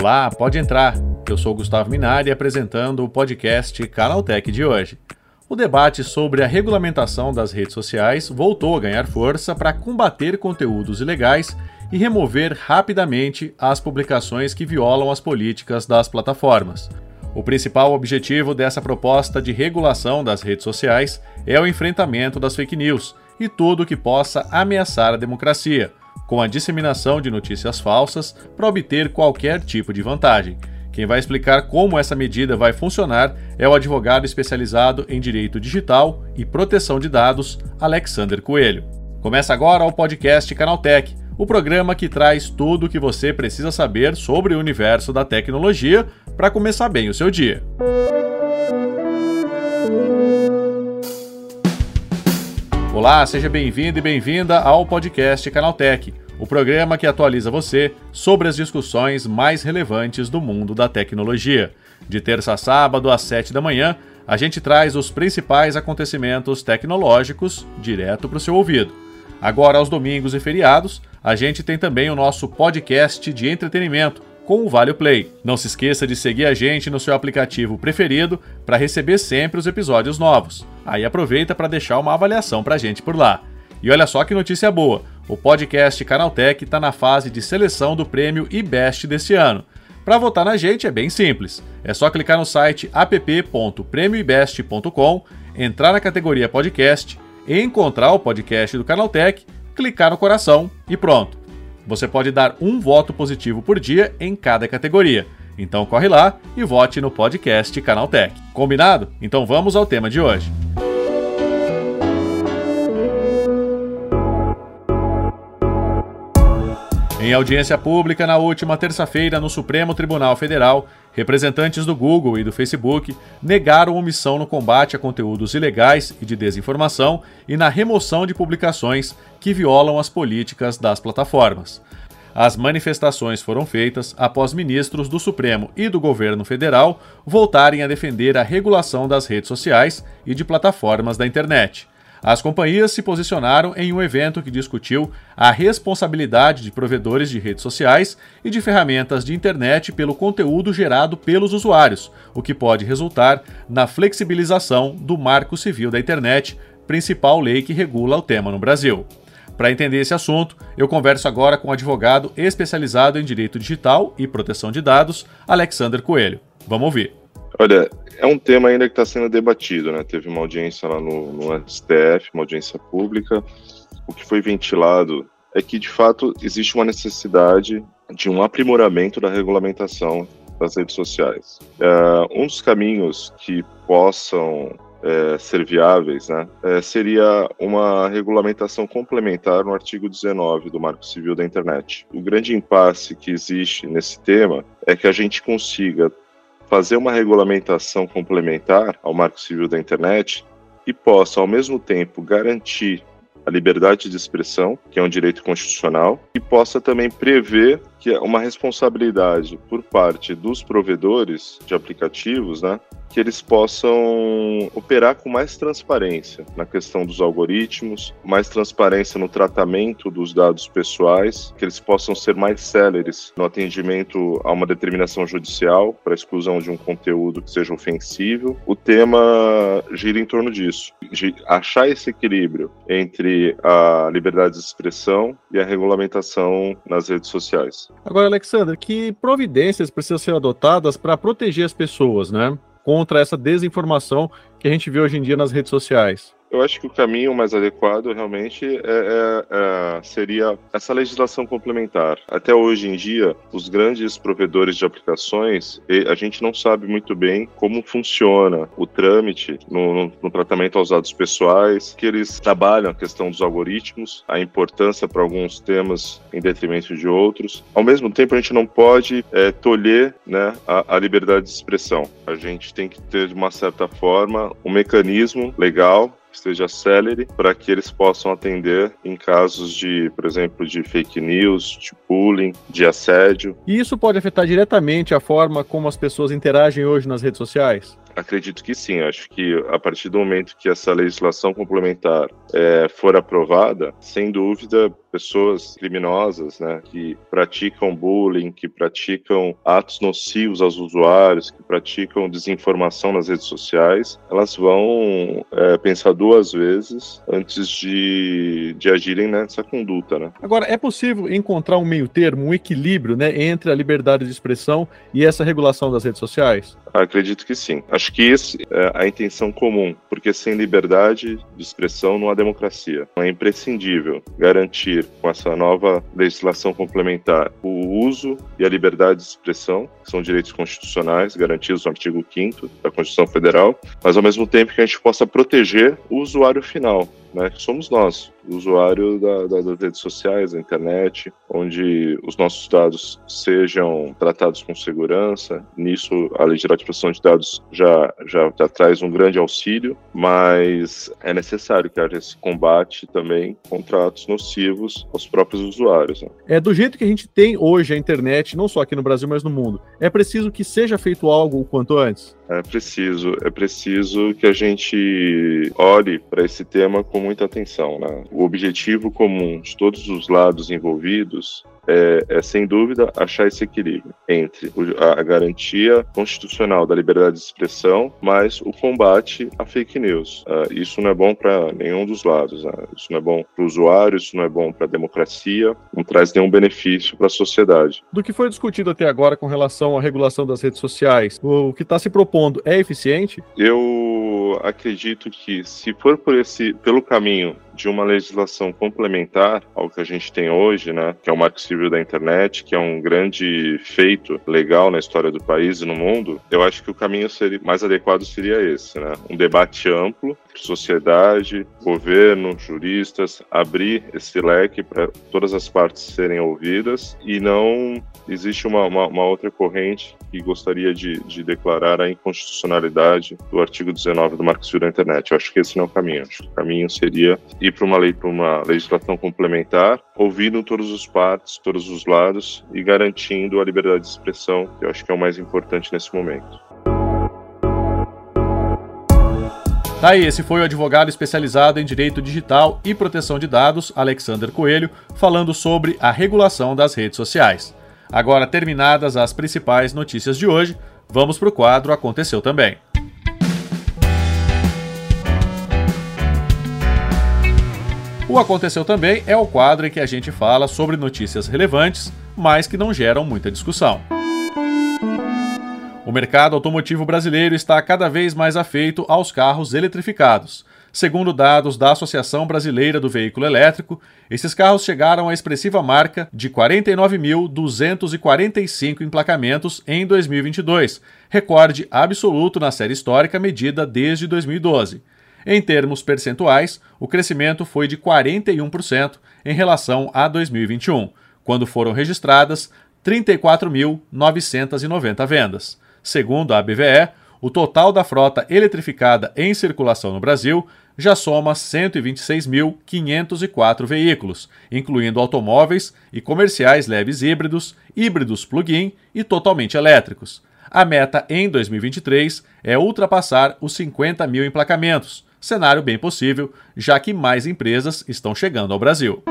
Olá, pode entrar. Eu sou Gustavo Minari apresentando o podcast Canaltech de hoje. O debate sobre a regulamentação das redes sociais voltou a ganhar força para combater conteúdos ilegais e remover rapidamente as publicações que violam as políticas das plataformas. O principal objetivo dessa proposta de regulação das redes sociais é o enfrentamento das fake news e tudo que possa ameaçar a democracia, com a disseminação de notícias falsas para obter qualquer tipo de vantagem. Quem vai explicar como essa medida vai funcionar é o advogado especializado em direito digital e proteção de dados, Alexander Coelho. Começa agora o podcast Canaltech, o programa que traz tudo o que você precisa saber sobre o universo da tecnologia para começar bem o seu dia. Olá, seja bem-vindo e bem-vinda ao podcast Canaltech, o programa que atualiza você sobre as discussões mais relevantes do mundo da tecnologia. De terça a sábado às 7 da manhã, a gente traz os principais acontecimentos tecnológicos direto para o seu ouvido. Agora, aos domingos e feriados, a gente tem também o nosso podcast de entretenimento com o Vale Play. Não se esqueça de seguir a gente no seu aplicativo preferido para receber sempre os episódios novos. Aí aproveita para deixar uma avaliação para a gente por lá. E olha só que notícia boa! O podcast Canaltech está na fase de seleção do prêmio IBEST desse ano. Para votar na gente é bem simples. É só clicar no site app.premioibest.com, entrar na categoria podcast, encontrar o podcast do Canaltech, clicar no coração e pronto. Você pode dar um voto positivo por dia em cada categoria. Então corre lá e vote no podcast Canaltech. Combinado? Então vamos ao tema de hoje. Em audiência pública na última terça-feira no Supremo Tribunal Federal, representantes do Google e do Facebook negaram omissão no combate a conteúdos ilegais e de desinformação e na remoção de publicações que violam as políticas das plataformas. As manifestações foram feitas após ministros do Supremo e do governo federal voltarem a defender a regulação das redes sociais e de plataformas da internet. As companhias se posicionaram em um evento que discutiu a responsabilidade de provedores de redes sociais e de ferramentas de internet pelo conteúdo gerado pelos usuários, o que pode resultar na flexibilização do Marco Civil da Internet, principal lei que regula o tema no Brasil. Para entender esse assunto, eu converso agora com o advogado especializado em direito digital e proteção de dados, Alexander Coelho. Vamos ouvir. Olha, é um tema ainda que está sendo debatido, né? Teve uma audiência lá no, no STF, uma audiência pública. O que foi ventilado é que, de fato, existe uma necessidade de um aprimoramento da regulamentação das redes sociais. É, um dos caminhos que possam é, ser viáveis, né, é, seria uma regulamentação complementar no artigo 19 do Marco Civil da Internet. O grande impasse que existe nesse tema é que a gente consiga fazer uma regulamentação complementar ao Marco Civil da Internet que possa, ao mesmo tempo, garantir a liberdade de expressão, que é um direito constitucional, e possa também prever que é uma responsabilidade por parte dos provedores de aplicativos, né, que eles possam operar com mais transparência na questão dos algoritmos, mais transparência no tratamento dos dados pessoais, que eles possam ser mais céleres no atendimento a uma determinação judicial para exclusão de um conteúdo que seja ofensivo. O tema gira em torno disso, de achar esse equilíbrio entre a liberdade de expressão e a regulamentação nas redes sociais. Agora, Alexandre, que providências precisam ser adotadas para proteger as pessoas, né? Contra essa desinformação que a gente vê hoje em dia nas redes sociais. Eu acho que o caminho mais adequado realmente é, é, é, seria essa legislação complementar. Até hoje em dia, os grandes provedores de aplicações, a gente não sabe muito bem como funciona o trâmite no, no, no tratamento aos dados pessoais, que eles trabalham a questão dos algoritmos, a importância para alguns temas em detrimento de outros. Ao mesmo tempo, a gente não pode é, tolher né, a, a liberdade de expressão. A gente tem que ter, de uma certa forma, um mecanismo legal esteja célere para que eles possam atender em casos de, por exemplo, de fake news, de bullying, de assédio. E isso pode afetar diretamente a forma como as pessoas interagem hoje nas redes sociais? Acredito que sim. Acho que a partir do momento que essa legislação complementar é, for aprovada, sem dúvida, pessoas criminosas, né, que praticam bullying, que praticam atos nocivos aos usuários, que praticam desinformação nas redes sociais, elas vão é, pensar duas vezes antes de, de agirem nessa conduta, né? Agora, é possível encontrar um meio termo, um equilíbrio, né, entre a liberdade de expressão e essa regulação das redes sociais? Acredito que sim. Acho que esse é a intenção comum, porque sem liberdade de expressão não há democracia. É imprescindível garantir com essa nova legislação complementar o uso e a liberdade de expressão, que são direitos constitucionais garantidos no artigo 5 da Constituição Federal, mas ao mesmo tempo que a gente possa proteger o usuário final, né, que somos nós, usuário da, da, das redes sociais, da internet, onde os nossos dados sejam tratados com segurança. Nisso, a Lei Geral de Proteção de Dados já, já, já traz um grande auxílio, mas é necessário que haja esse combate também contra atos nocivos aos próprios usuários. Né? É do jeito que a gente tem hoje a internet, não só aqui no Brasil, mas no mundo. É preciso que seja feito algo o quanto antes. É preciso, é preciso que a gente olhe para esse tema com muita atenção. Né? O objetivo comum de todos os lados envolvidos é, é, sem dúvida achar esse equilíbrio entre a garantia constitucional da liberdade de expressão, mas o combate à fake news. Uh, isso não é bom para nenhum dos lados. Né? Isso não é bom para o usuário, isso não é bom para a democracia, não traz nenhum benefício para a sociedade. Do que foi discutido até agora com relação à regulação das redes sociais, o que está se propondo é eficiente? Eu acredito que se for por esse, pelo caminho de uma legislação complementar ao que a gente tem hoje, né, que é o Marco Civil da Internet, que é um grande feito legal na história do país e no mundo, eu acho que o caminho seria, mais adequado seria esse, né? Um debate amplo, sociedade, governo, juristas, abrir esse leque para todas as partes serem ouvidas e não existe uma, uma, uma outra corrente que gostaria de, de, declarar a inconstitucionalidade do artigo 19 do Marco Civil da Internet. Eu acho que esse não é o caminho. Acho que o caminho seria ir para uma lei, para uma legislação complementar, ouvindo todos os partes, todos os lados e garantindo a liberdade de expressão, que eu acho que é o mais importante nesse momento. Tá aí, esse foi o advogado especializado em direito digital e proteção de dados, Alexander Coelho, falando sobre a regulação das redes sociais. Agora, terminadas as principais notícias de hoje, vamos para o quadro Aconteceu Também. O Aconteceu Também é o quadro em que a gente fala sobre notícias relevantes, mas que não geram muita discussão. O mercado automotivo brasileiro está cada vez mais afeito aos carros eletrificados. Segundo dados da Associação Brasileira do Veículo Elétrico, esses carros chegaram à expressiva marca de 49.245 emplacamentos em 2022, recorde absoluto na série histórica medida desde 2012. Em termos percentuais, o crescimento foi de 41% em relação a 2021, quando foram registradas 34.990 vendas. Segundo a BVE, o total da frota eletrificada em circulação no Brasil já soma 126.504 veículos, incluindo automóveis e comerciais leves híbridos, híbridos plug-in e totalmente elétricos. A meta em 2023 é ultrapassar os 50 mil emplacamentos, cenário bem possível, já que mais empresas estão chegando ao Brasil.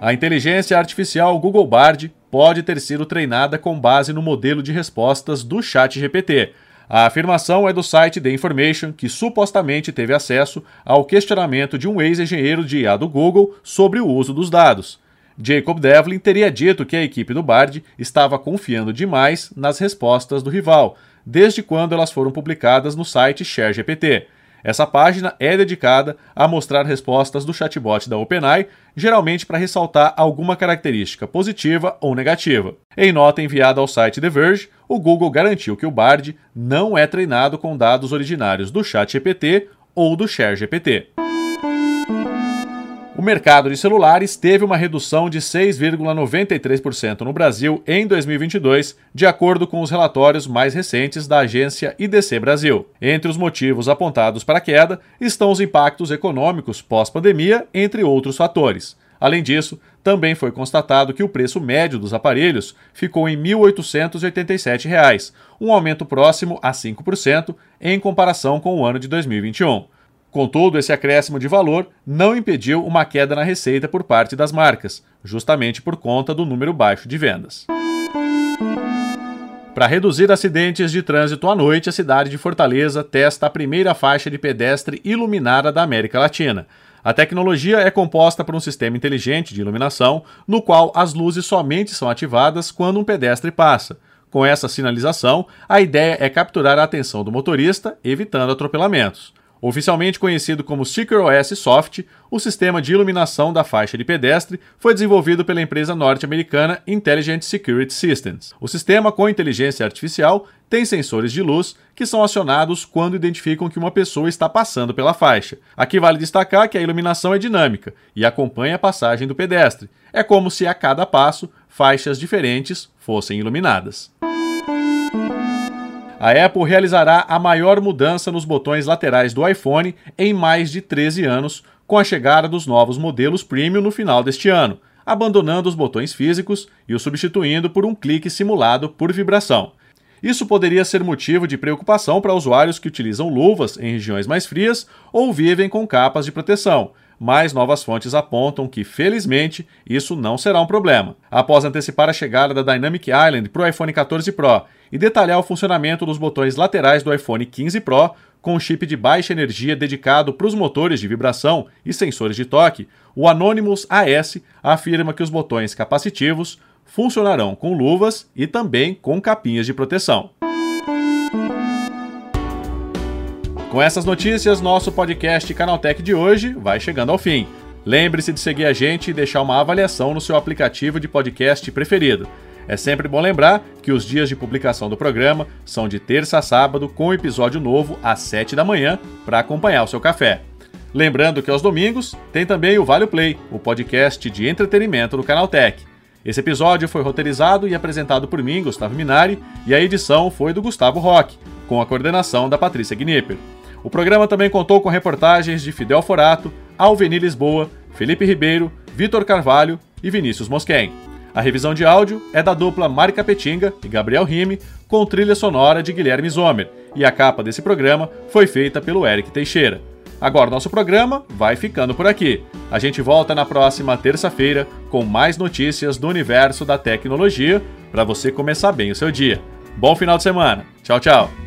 A inteligência artificial Google Bard pode ter sido treinada com base no modelo de respostas do ChatGPT. A afirmação é do site The Information, que supostamente teve acesso ao questionamento de um ex-engenheiro de IA do Google sobre o uso dos dados. Jacob Devlin teria dito que a equipe do Bard estava confiando demais nas respostas do rival, desde quando elas foram publicadas no site ShareGPT. Essa página é dedicada a mostrar respostas do chatbot da OpenAI, geralmente para ressaltar alguma característica positiva ou negativa. Em nota enviada ao site The Verge, o Google garantiu que o Bard não é treinado com dados originários do ChatGPT ou do ShareGPT. O mercado de celulares teve uma redução de 6,93% no Brasil em 2022, de acordo com os relatórios mais recentes da agência IDC Brasil. Entre os motivos apontados para a queda estão os impactos econômicos pós-pandemia, entre outros fatores. Além disso, também foi constatado que o preço médio dos aparelhos ficou em 1.887 reais, um aumento próximo a 5% em comparação com o ano de 2021. Contudo, esse acréscimo de valor não impediu uma queda na receita por parte das marcas, justamente por conta do número baixo de vendas. Para reduzir acidentes de trânsito à noite, a cidade de Fortaleza testa a primeira faixa de pedestre iluminada da América Latina. A tecnologia é composta por um sistema inteligente de iluminação, no qual as luzes somente são ativadas quando um pedestre passa. Com essa sinalização, a ideia é capturar a atenção do motorista, evitando atropelamentos. Oficialmente conhecido como SecureOS Soft, o sistema de iluminação da faixa de pedestre foi desenvolvido pela empresa norte-americana Intelligent Security Systems. O sistema com inteligência artificial tem sensores de luz que são acionados quando identificam que uma pessoa está passando pela faixa. Aqui vale destacar que a iluminação é dinâmica e acompanha a passagem do pedestre. É como se a cada passo faixas diferentes fossem iluminadas a Apple realizará a maior mudança nos botões laterais do iPhone em mais de 13 anos, com a chegada dos novos modelos Premium no final deste ano, abandonando os botões físicos e os substituindo por um clique simulado por vibração. Isso poderia ser motivo de preocupação para usuários que utilizam luvas em regiões mais frias ou vivem com capas de proteção, mas novas fontes apontam que, felizmente, isso não será um problema. Após antecipar a chegada da Dynamic Island para o iPhone 14 Pro e detalhar o funcionamento dos botões laterais do iPhone 15 Pro com um chip de baixa energia dedicado para os motores de vibração e sensores de toque, o Anonymous AS afirma que os botões capacitivos funcionarão com luvas e também com capinhas de proteção. Com essas notícias, nosso podcast Canaltech de hoje vai chegando ao fim. Lembre-se de seguir a gente e deixar uma avaliação no seu aplicativo de podcast preferido. É sempre bom lembrar que os dias de publicação do programa são de terça a sábado, com episódio novo às 7 da manhã para acompanhar o seu café. Lembrando que aos domingos tem também o Vale Play, o podcast de entretenimento do Canaltech. Esse episódio foi roteirizado e apresentado por mim, Gustavo Minari, e a edição foi do Gustavo Roque, com a coordenação da Patrícia Gnipper. O programa também contou com reportagens de Fidel Forato, Alveni Lisboa, Felipe Ribeiro, Vitor Carvalho e Vinícius Mosquen. A revisão de áudio é da dupla Mari Capetinga e Gabriel Rime, com trilha sonora de Guilherme Zomer, e a capa desse programa foi feita pelo Eric Teixeira. Agora nosso programa vai ficando por aqui. A gente volta na próxima terça-feira com mais notícias do universo da tecnologia para você começar bem o seu dia. Bom final de semana. Tchau, tchau.